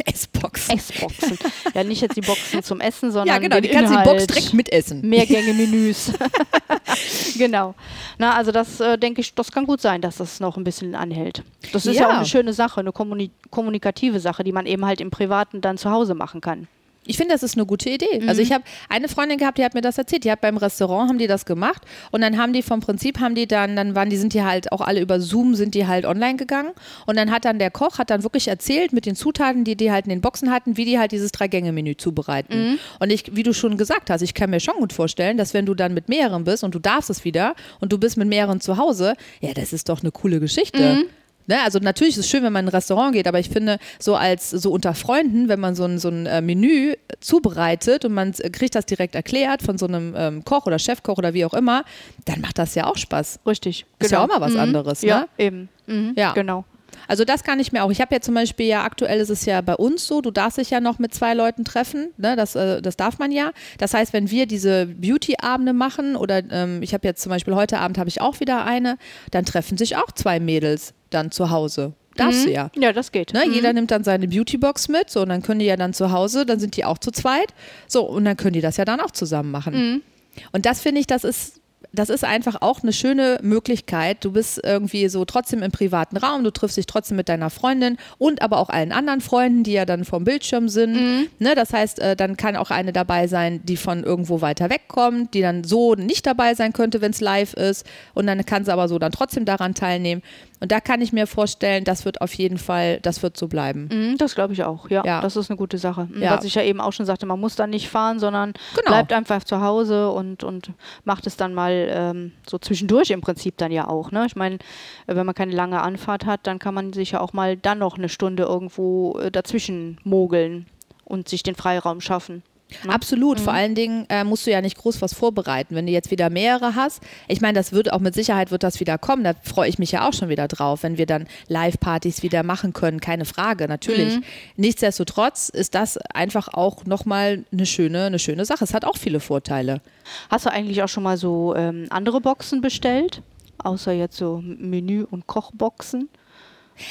S-Boxen. Essboxen. ja, nicht jetzt die Boxen zum Essen, sondern Ja, genau, die kannst du die. Box direkt mitessen. Mehrgänge-Menüs. genau. Na, also das äh, denke ich, das kann gut sein, dass das noch ein bisschen anhält. Das ist ja, Ja. auch eine schöne Sache, eine kommuni kommunikative Sache, die man eben halt im Privaten dann zu Hause machen kann. Ich finde, das ist eine gute Idee. Also ich habe eine Freundin gehabt, die hat mir das erzählt. Die hat beim Restaurant haben die das gemacht und dann haben die vom Prinzip haben die dann, dann waren die sind die halt auch alle über Zoom sind die halt online gegangen und dann hat dann der Koch hat dann wirklich erzählt mit den Zutaten, die die halt in den Boxen hatten, wie die halt dieses drei Gänge Menü zubereiten. Und ich, wie du schon gesagt hast, ich kann mir schon gut vorstellen, dass wenn du dann mit mehreren bist und du darfst es wieder und du bist mit mehreren zu Hause, ja, das ist doch eine coole Geschichte. Ne, also natürlich ist es schön, wenn man in ein Restaurant geht, aber ich finde, so als so unter Freunden, wenn man so ein, so ein äh, Menü zubereitet und man äh, kriegt das direkt erklärt von so einem ähm, Koch oder Chefkoch oder wie auch immer, dann macht das ja auch Spaß. Richtig. Ist ja auch mal was anderes, ne? Ja, eben. Mhm. Ja. Genau. Also das kann ich mir auch. Ich habe ja zum Beispiel ja aktuell ist es ja bei uns so, du darfst dich ja noch mit zwei Leuten treffen, ne? das, äh, das darf man ja. Das heißt, wenn wir diese Beauty-Abende machen oder ähm, ich habe jetzt zum Beispiel heute Abend habe ich auch wieder eine, dann treffen sich auch zwei Mädels dann zu Hause. Darfst du ja. Ja, das geht. Ne? Mhm. Jeder nimmt dann seine Beautybox mit, so und dann können die ja dann zu Hause, dann sind die auch zu zweit, so und dann können die das ja dann auch zusammen machen. Mhm. Und das finde ich, das ist das ist einfach auch eine schöne Möglichkeit. Du bist irgendwie so trotzdem im privaten Raum, du triffst dich trotzdem mit deiner Freundin und aber auch allen anderen Freunden, die ja dann vom Bildschirm sind. Mhm. Ne, das heißt, äh, dann kann auch eine dabei sein, die von irgendwo weiter wegkommt, die dann so nicht dabei sein könnte, wenn es live ist. Und dann kann sie aber so dann trotzdem daran teilnehmen. Und da kann ich mir vorstellen, das wird auf jeden Fall, das wird so bleiben. Mhm, Das glaube ich auch, ja. Ja. Das ist eine gute Sache. Ja. Was ich ja eben auch schon sagte, man muss dann nicht fahren, sondern Genau. bleibt einfach zu Hause und, und macht es dann mal ähm, so zwischendurch im Prinzip dann ja auch. Ne? Ich meine, äh, wenn man keine lange Anfahrt hat, dann kann man sich ja auch mal dann noch eine Stunde irgendwo äh, dazwischen mogeln und sich den Freiraum schaffen. Absolut. Mhm. Vor allen Dingen äh, musst du ja nicht groß was vorbereiten. Wenn du jetzt wieder mehrere hast, ich meine, das wird auch mit Sicherheit wird das wieder kommen. Da freue ich mich ja auch schon wieder drauf, wenn wir dann Live-Partys wieder machen können. Keine Frage, natürlich. Mhm. Nichtsdestotrotz ist das einfach auch nochmal eine schöne, eine schöne Sache. Es hat auch viele Vorteile. Hast du eigentlich auch schon mal so ähm, andere Boxen bestellt? Außer jetzt so Menü- und Kochboxen?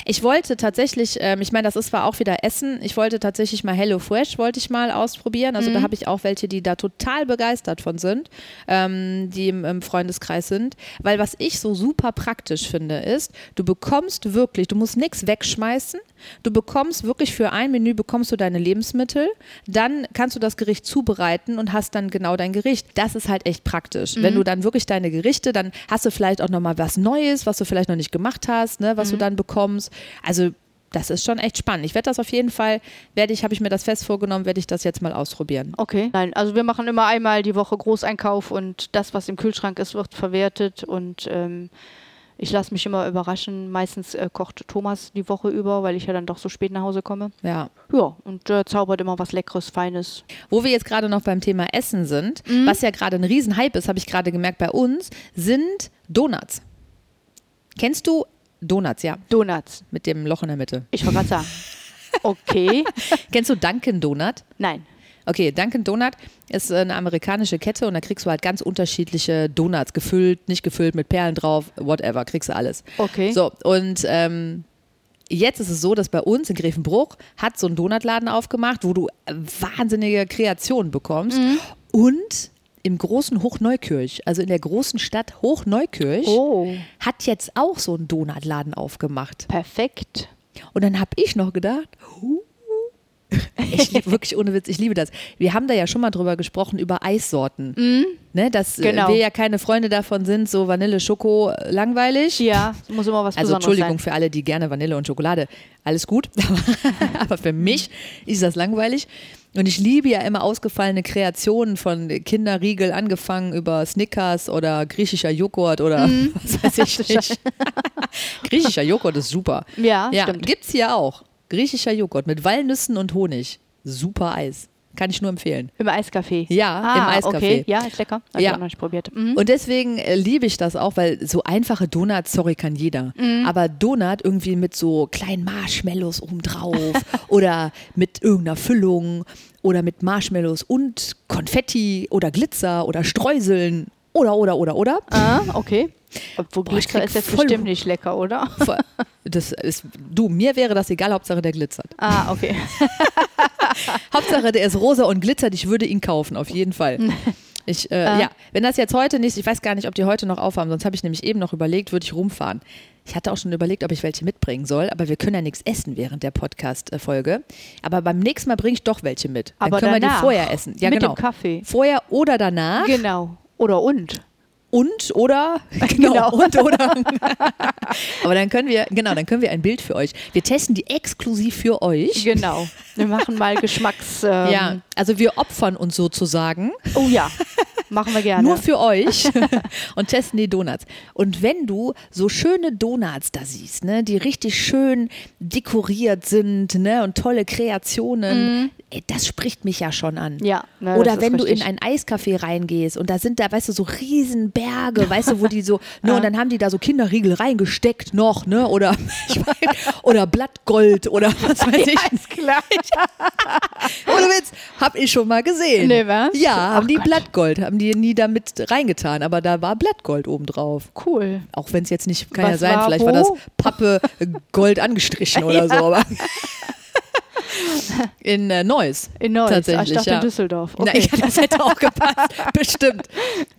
Ich wollte tatsächlich, ähm, ich meine, das ist zwar auch wieder Essen, ich wollte tatsächlich mal Hello Fresh, wollte ich mal ausprobieren. Also da habe ich auch welche, die da total begeistert von sind, ähm, die im, im Freundeskreis sind. Weil was ich so super praktisch finde, ist, du bekommst wirklich, du musst nichts wegschmeißen, du bekommst wirklich für ein Menü bekommst du deine Lebensmittel, dann kannst du das Gericht zubereiten und hast dann genau dein Gericht. Das ist halt echt praktisch. Wenn du dann wirklich deine Gerichte, dann hast du vielleicht auch nochmal was Neues, was du vielleicht noch nicht gemacht hast, ne, was du dann bekommst. Also das ist schon echt spannend. Ich werde das auf jeden Fall, werde ich, habe ich mir das fest vorgenommen, werde ich das jetzt mal ausprobieren. Okay. Nein, also wir machen immer einmal die Woche Großeinkauf und das, was im Kühlschrank ist, wird verwertet und ähm, ich lasse mich immer überraschen. Meistens äh, kocht Thomas die Woche über, weil ich ja dann doch so spät nach Hause komme. Ja. Ja, und äh, zaubert immer was Leckeres, Feines. Wo wir jetzt gerade noch beim Thema Essen sind, was ja gerade ein Riesenhype ist, habe ich gerade gemerkt bei uns, sind Donuts. Kennst du Donuts, ja. Donuts. Mit dem Loch in der Mitte. Ich wollte gerade sagen. Okay. Kennst du Dunkin' Donut? Nein. Okay, Dunkin' Donut ist eine amerikanische Kette und da kriegst du halt ganz unterschiedliche Donuts, gefüllt, nicht gefüllt, mit Perlen drauf, whatever, kriegst du alles. Okay. So, und ähm, jetzt ist es so, dass bei uns in Grevenbruch hat so ein Donutladen aufgemacht, wo du wahnsinnige Kreationen bekommst und im großen Hochneukirch, also in der großen Stadt Hochneukirch, Oh, hat jetzt auch so ein Donutladen aufgemacht. perfekt. Und dann habe ich noch gedacht, huh, ich lieb, wirklich ohne Witz, ich liebe das. Wir haben da ja schon mal drüber gesprochen, über Eissorten. Ne, dass äh, Genau. wir ja keine Freunde davon sind, so Vanille, Schoko, langweilig. Ja, es muss immer was Also Besonderes Entschuldigung sein. für alle, die gerne Vanille und Schokolade. Alles gut. Aber für mich ist das langweilig. Und ich liebe ja immer ausgefallene Kreationen von Kinderriegel angefangen über Snickers oder griechischer Joghurt oder Mhm. was weiß ich nicht. griechischer Joghurt ist super. Ja, Ja, stimmt. gibt's hier auch. Griechischer Joghurt mit Walnüssen und Honig. Super Eis. Kann ich nur empfehlen. Im Eiscafé. Ja, ah, im Eiscafé. Okay. Ja, ist lecker. Hab Ja. ich auch noch nicht probiert. Mhm. Und deswegen äh, liebe ich das auch, weil so einfache Donuts, sorry, kann jeder. Mhm. Aber Donut irgendwie mit so kleinen Marshmallows obendrauf oder mit irgendeiner Füllung oder mit Marshmallows und Konfetti oder Glitzer oder Streuseln oder, oder, oder, oder. Ah, okay. Obwohl Boah, Glitzer ist jetzt voll- bestimmt nicht lecker, oder? Voll- Das ist, du, mir wäre das egal, Hauptsache der glitzert. Ah, okay. Hauptsache der ist rosa und glitzert, ich würde ihn kaufen, auf jeden Fall. Ich, äh, Ah. Ja, wenn das jetzt heute nicht, ich weiß gar nicht, ob die heute noch aufhaben, sonst habe ich nämlich eben noch überlegt, würde ich rumfahren. Ich hatte auch schon überlegt, ob ich welche mitbringen soll, aber wir können ja nichts essen während der Podcast-Folge. Aber beim nächsten Mal bringe ich doch welche mit. Dann Aber können wir die vorher essen. Ja, mit genau. dem Kaffee. Vorher oder danach. Genau. Oder und. Und oder genau, Genau. und oder aber dann können wir genau dann können wir ein Bild für euch wir testen die exklusiv für euch Genau. Wir machen mal Geschmacks. Ähm, ja also wir opfern uns sozusagen Oh ja. Machen wir gerne. nur für euch und testen die Donuts und wenn du so schöne Donuts da siehst ne die richtig schön dekoriert sind ne und tolle Kreationen ey, das spricht mich ja schon an Mhm. ja. ne, Oder wenn du in richtig. ein Eiscafé reingehst und da sind da, weißt du, so Riesenberge, weißt du, wo die so, ne, und dann haben die da so Kinderriegel reingesteckt noch, ne, oder, ich mein, oder Blattgold oder was weiß ich. Alles klar. Ohne Witz, hab ich schon mal gesehen. Nee, was? Ja, haben Ach die Gott. Blattgold, haben die nie damit reingetan, aber da war Blattgold obendrauf. Cool. Auch wenn es jetzt nicht, kann ja Was sein, war vielleicht war das wo? Pappe Gold angestrichen oder so, aber. In äh, Neuss. In Neuss. Ah, Tatsächlich, ich dachte ja. in Düsseldorf. Na, Okay. ja, das hätte auch gepasst. Bestimmt.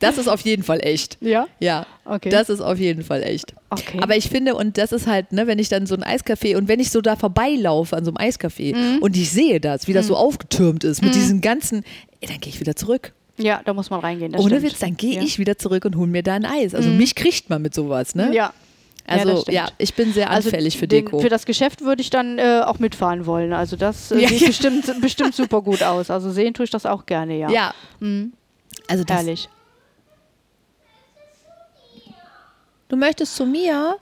Das ist auf jeden Fall echt. ja? Ja. Okay. Das ist auf jeden Fall echt. Okay. Aber ich finde, und das ist halt, ne, wenn ich dann so ein Eiscafé und wenn ich so da vorbeilaufe an so einem Eiscafé Mhm. und ich sehe das, wie das so aufgetürmt ist mit diesen ganzen, ey, dann gehe ich wieder zurück. Ja, da muss man reingehen. Ohne stimmt. Witz, dann gehe ja. ich wieder zurück und hole mir da ein Eis. Also mich kriegt man mit sowas, ne? Ja. Also ja, stimmt. ich bin sehr Also anfällig für den, Deko. Für das Geschäft würde ich dann äh, auch mitfahren wollen. Also das äh, Ja, sieht ja. Bestimmt, bestimmt super gut aus. Also sehen tue ich das auch gerne, ja. ja. Also das, Herrlich. du möchtest zu mir?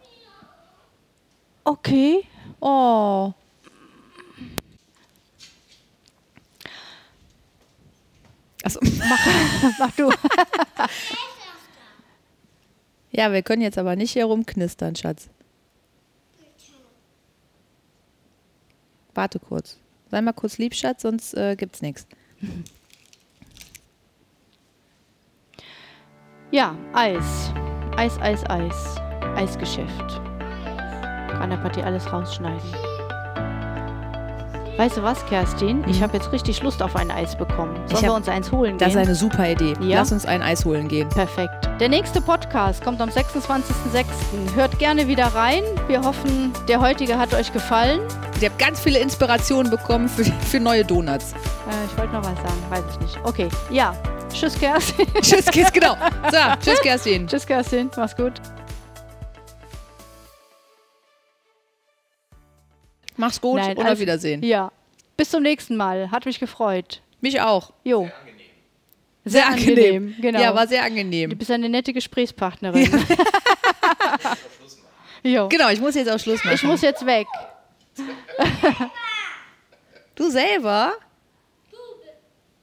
Okay. Oh. Achso. Mach du. Ja, wir können jetzt aber nicht hier rumknistern, Schatz. Warte kurz. Sei mal kurz lieb, Schatz, sonst äh, gibt's nichts. Ja, Eis. Eis, Eis, Eis. Eisgeschäft. Kann der Partie alles rausschneiden. Weißt du was, Kerstin? Ich habe jetzt richtig Lust auf ein Eis bekommen. Sollen Mhm. Wir uns eins holen Das ist gehen? eine super Idee. Ja? Lass uns ein Eis holen gehen. Perfekt. Der nächste Podcast kommt am 26.06. Hört gerne wieder rein. Wir hoffen, der heutige hat euch gefallen. Ich habe ganz viele Inspirationen bekommen für, für neue Donuts. Äh, ich wollte noch was sagen, weiß ich nicht. Okay, ja. Tschüss, Kerstin. Tschüss, Kiss, genau. So, tschüss, Kerstin. Tschüss, Kerstin. Mach's gut. Mach's gut Nein, und auf Wiedersehen. Ja. Bis zum nächsten Mal. Hat mich gefreut. Mich auch. Jo. Sehr, angenehm, genau. Ja, war sehr Du angenehm. bist eine nette Gesprächspartnerin. jo. Genau, ich muss jetzt auch Schluss machen. Ich muss jetzt weg. du selber?